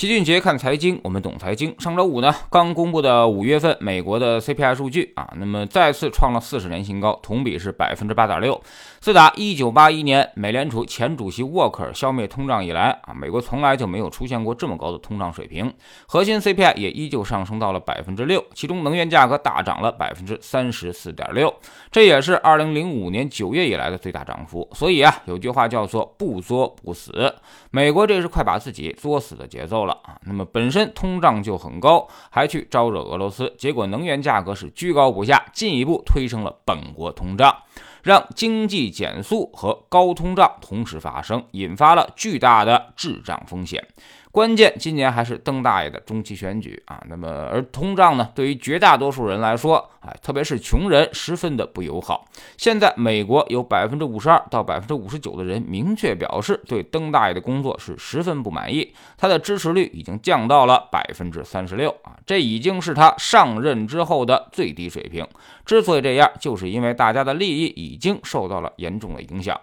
齐俊杰看财经，我们懂财经。上周五呢，刚公布的五月份美国的 CPI 数据啊，那么再次创了四十年新高，同比是百分之八点六。自打一九八一年美联储前主席沃克尔消灭通胀以来啊，美国从来就没有出现过这么高的通胀水平。核心 CPI 也依旧上升到了百分之六，其中能源价格大涨了百分之三十四点六，这也是二零零五年九月以来的最大涨幅。所以啊，有句话叫做“不作不死”，美国这是快把自己作死的节奏了。啊，那么本身通胀就很高，还去招惹俄罗斯，结果能源价格是居高不下，进一步推升了本国通胀，让经济减速和高通胀同时发生，引发了巨大的滞胀风险。关键今年还是邓大爷的中期选举啊，那么而通胀呢，对于绝大多数人来说，哎，特别是穷人，十分的不友好。现在美国有百分之五十二到百分之五十九的人明确表示对邓大爷的工作是十分不满意，他的支持率已经降到了百分之三十六啊，这已经是他上任之后的最低水平。之所以这样，就是因为大家的利益已经受到了严重的影响。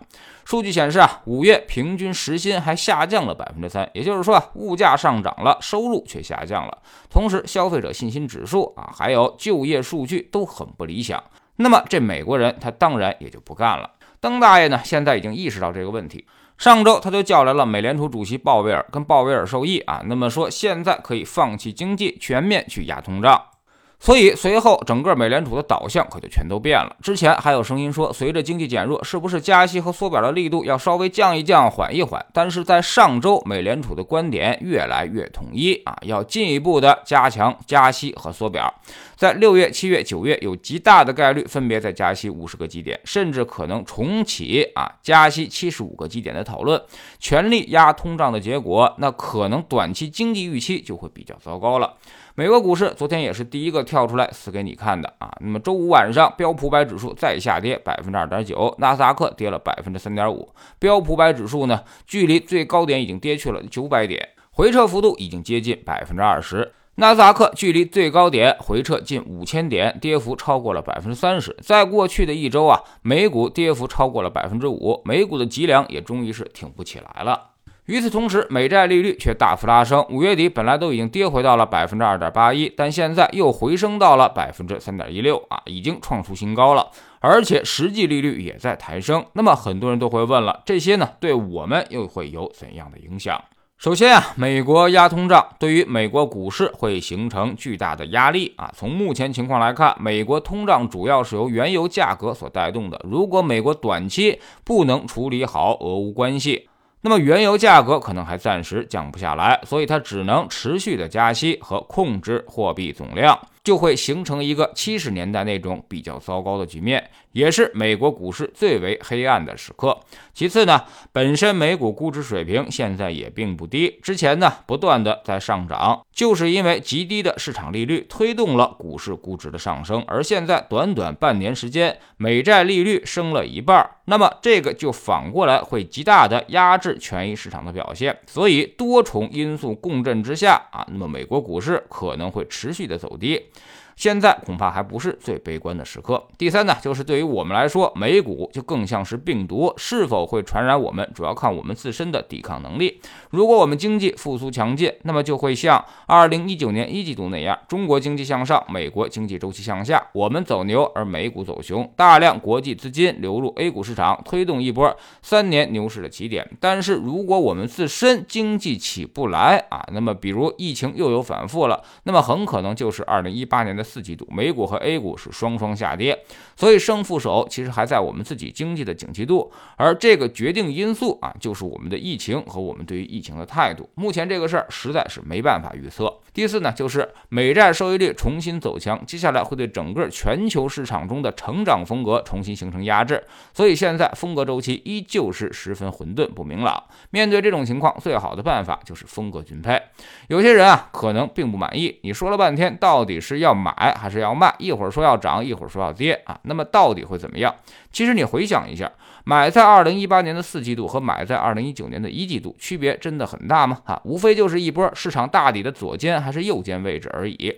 数据显示啊，五月平均时薪还下降了百分之三，也就是说啊，物价上涨了，收入却下降了。同时，消费者信心指数啊，还有就业数据都很不理想。那么，这美国人他当然也就不干了。登大爷呢，现在已经意识到这个问题。上周他就叫来了美联储主席鲍威尔，跟鲍威尔授意啊，那么说现在可以放弃经济，全面去压通胀。所以随后整个美联储的导向可就全都变了。之前还有声音说，随着经济减弱，是不是加息和缩表的力度要稍微降一降、缓一缓？但是在上周，美联储的观点越来越统一啊，要进一步的加强加息和缩表。在六月、七月、九月，有极大的概率分别在加息五十个基点，甚至可能重启啊加息七十五个基点的讨论，全力压通胀的结果，那可能短期经济预期就会比较糟糕了。美国股市昨天也是第一个跳出来死给你看的啊！那么周五晚上，标普百指数再下跌百分之二点九，纳斯达克跌了百分之三点五。标普百指数呢，距离最高点已经跌去了九百点，回撤幅度已经接近百分之二十。纳斯达克距离最高点回撤近五千点，跌幅超过了百分之三十。在过去的一周啊，美股跌幅超过了百分之五，美股的脊梁也终于是挺不起来了。与此同时，美债利率却大幅拉升。五月底本来都已经跌回到了百分之二点八一，但现在又回升到了百分之三点一六啊，已经创出新高了。而且实际利率也在抬升。那么很多人都会问了，这些呢对我们又会有怎样的影响？首先啊，美国压通胀对于美国股市会形成巨大的压力啊。从目前情况来看，美国通胀主要是由原油价格所带动的。如果美国短期不能处理好俄乌关系，那么原油价格可能还暂时降不下来，所以它只能持续的加息和控制货币总量。就会形成一个七十年代那种比较糟糕的局面，也是美国股市最为黑暗的时刻。其次呢，本身美股估值水平现在也并不低，之前呢不断的在上涨，就是因为极低的市场利率推动了股市估值的上升。而现在短短半年时间，美债利率升了一半，那么这个就反过来会极大的压制权益市场的表现。所以多重因素共振之下啊，那么美国股市可能会持续的走低。现在恐怕还不是最悲观的时刻。第三呢，就是对于我们来说，美股就更像是病毒，是否会传染我们，主要看我们自身的抵抗能力。如果我们经济复苏强劲，那么就会像二零一九年一季度那样，中国经济向上，美国经济周期向下，我们走牛，而美股走熊，大量国际资金流入 A 股市场，推动一波三年牛市的起点。但是如果我们自身经济起不来啊，那么比如疫情又有反复了，那么很可能就是二零一八年的。四季度，美股和 A 股是双双下跌，所以胜负手其实还在我们自己经济的景气度，而这个决定因素啊，就是我们的疫情和我们对于疫情的态度。目前这个事儿实在是没办法预测。第四呢，就是美债收益率重新走强，接下来会对整个全球市场中的成长风格重新形成压制，所以现在风格周期依旧是十分混沌不明朗。面对这种情况，最好的办法就是风格均配。有些人啊，可能并不满意，你说了半天，到底是要买？还是要卖？一会儿说要涨，一会儿说要跌啊。那么到底会怎么样？其实你回想一下，买在二零一八年的四季度和买在二零一九年的一季度，区别真的很大吗？啊，无非就是一波市场大底的左肩还是右肩位置而已。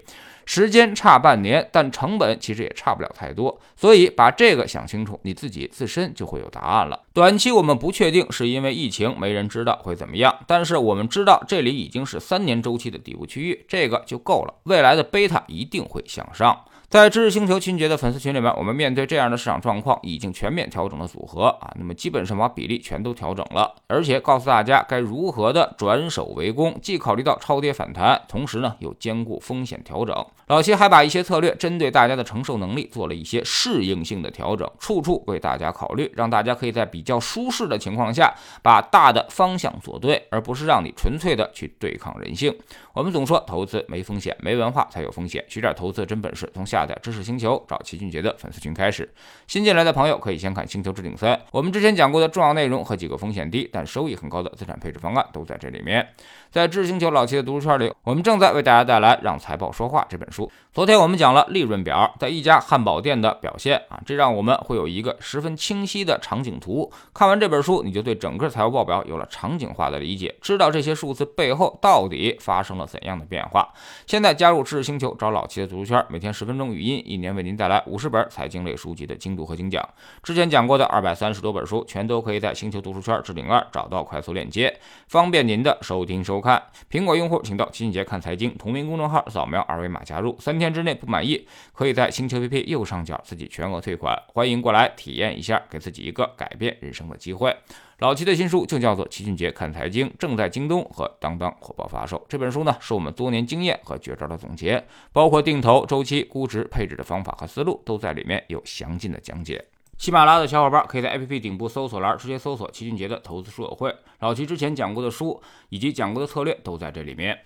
时间差半年，但成本其实也差不了太多。所以把这个想清楚，你自己自身就会有答案了。短期我们不确定，是因为疫情，没人知道会怎么样。但是我们知道，这里已经是三年周期的底部区域，这个就够了。未来的贝塔一定会向上。在知识星球秦杰的粉丝群里面，我们面对这样的市场状况，已经全面调整了组合啊，那么基本上把比例全都调整了，而且告诉大家该如何的转守为攻，既考虑到超跌反弹，同时呢又兼顾风险调整。老齐还把一些策略针对大家的承受能力做了一些适应性的调整，处处为大家考虑，让大家可以在比较舒适的情况下，把大的方向做对，而不是让你纯粹的去对抗人性。我们总说投资没风险，没文化才有风险，学点投资真本事，从下载知识星球找齐俊杰的粉丝群开始。新进来的朋友可以先看《星球置顶三》，我们之前讲过的重要内容和几个风险低但收益很高的资产配置方案都在这里面。在知识星球老齐的读书圈里，我们正在为大家带来《让财报说话》这本本书。昨天我们讲了利润表在一家汉堡店的表现啊，这让我们会有一个十分清晰的场景图。看完这本书，你就对整个财务报表有了场景化的理解，知道这些数字背后到底发生了怎样的变化。现在加入知识星球，找老齐的读书圈，每天十分钟语音，一年为您带来五十本财经类书籍的精读和精讲。之前讲过的二百三十多本书，全都可以在星球读书圈置顶二找到快速链接，方便您的收听收看。苹果用户请到金杰看财经同名公众号，扫描二维码加入。三天之内不满意，可以在星球 APP 右上角自己全额退款。欢迎过来体验一下，给自己一个改变人生的机会。老齐的新书就叫做《齐俊杰看财经》，正在京东和当当火爆发售。这本书呢，是我们多年经验和绝招的总结，包括定投、周期、估值、配置的方法和思路，都在里面有详尽的讲解。喜马拉雅的小伙伴可以在 APP 顶部搜索栏直接搜索齐俊杰的投资书友会，老齐之前讲过的书以及讲过的策略都在这里面。